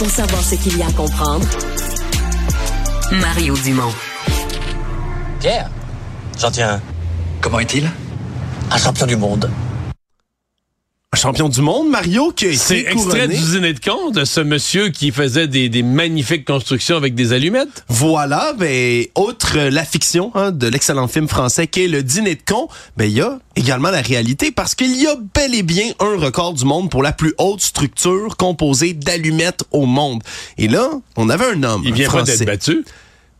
Pour savoir ce qu'il y a à comprendre, Mario Dumont. Pierre, j'en tiens un. Comment est-il? Un champion du monde. Champion du monde, Mario, qui a C'est été extrait couronné. du dîner de con de ce monsieur qui faisait des, des magnifiques constructions avec des allumettes. Voilà, ben, outre la fiction hein, de l'excellent film français qui est Le Dîner de con, ben, il y a également la réalité parce qu'il y a bel et bien un record du monde pour la plus haute structure composée d'allumettes au monde. Et là, on avait un homme Il vient pas français. d'être battu.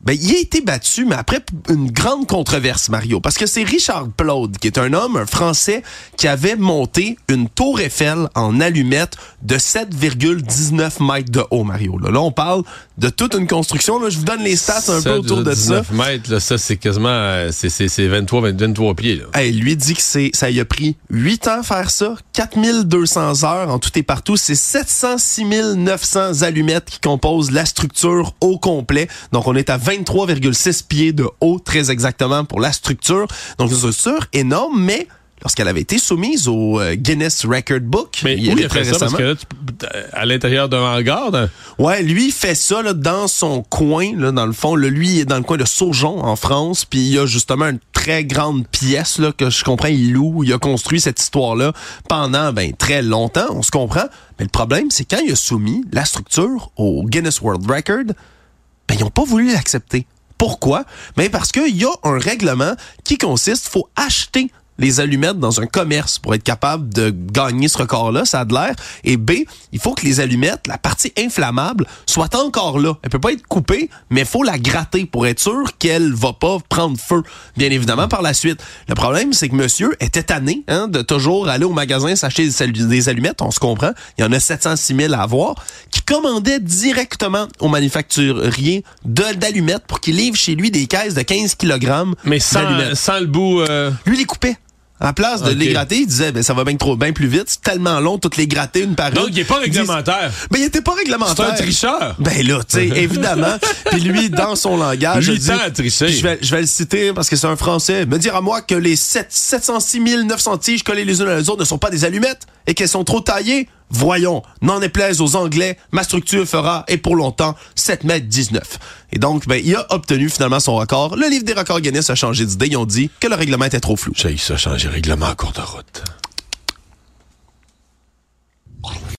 Ben, il a été battu, mais après une grande controverse, Mario. Parce que c'est Richard Plaude, qui est un homme, un Français, qui avait monté une tour Eiffel en allumettes de 7,19 mètres de haut, Mario. Là, Là, on parle de toute une construction. Là, je vous donne les stats un peu autour de ça. 19 mètres, là, ça, c'est quasiment, euh, c'est, c'est, c'est 23, 23 pieds, là. Hey, lui dit que c'est, ça y a pris 8 ans faire ça, 4200 heures en tout et partout. C'est 706 900 allumettes qui composent la structure au complet. Donc, on est à 23,6 pieds de haut, très exactement, pour la structure. Donc, une structure énorme, mais lorsqu'elle avait été soumise au euh, Guinness Record Book, Mais il y où il a fait ça? Parce récemment. que là, tu peux- à l'intérieur d'un hangar, dans- Ouais, lui il fait ça là, dans son coin, là, dans le fond. Là, lui, il est dans le coin de Saujon, en France. Puis il y a justement une très grande pièce là, que je comprends, il loue. Il a construit cette histoire-là pendant ben, très longtemps, on se comprend. Mais le problème, c'est quand il a soumis la structure au Guinness World Record, ben, ils n'ont pas voulu l'accepter. Pourquoi? Ben parce qu'il y a un règlement qui consiste, faut acheter les allumettes dans un commerce pour être capable de gagner ce record-là, ça a de l'air. Et B, il faut que les allumettes, la partie inflammable, soit encore là. Elle peut pas être coupée, mais il faut la gratter pour être sûr qu'elle va pas prendre feu, bien évidemment, par la suite. Le problème, c'est que monsieur était tanné hein, de toujours aller au magasin s'acheter des, allu- des allumettes, on se comprend. Il y en a 706 000 à avoir, qui commandait directement au manufacturier d'allumettes pour qu'il livre chez lui des caisses de 15 kg mais sans, sans le bout, euh, Lui, il les coupait. À la place de les gratter, il disait, ben, ça va bien trop, bien plus vite, c'est tellement long, toutes les gratter une par une. Donc, il est pas réglementaire. Ben, il était pas C'est réglementaire. un tricheur. Ben là, tu sais, évidemment. Puis lui, dans son langage, Lui, tricher. Puis Je vais, je vais le citer parce que c'est un Français. Me dire à moi que les 7, 706 900 tiges collées les unes à les autres ne sont pas des allumettes et qu'elles sont trop taillées. Voyons, n'en déplaise aux Anglais, ma structure fera, et pour longtemps, 7 mètres 19. Et donc, ben, il a obtenu finalement son record. Le livre des records Guinness a changé d'idée. Ils ont dit que le règlement était trop flou. J'ai ça changer règlement en cours de route.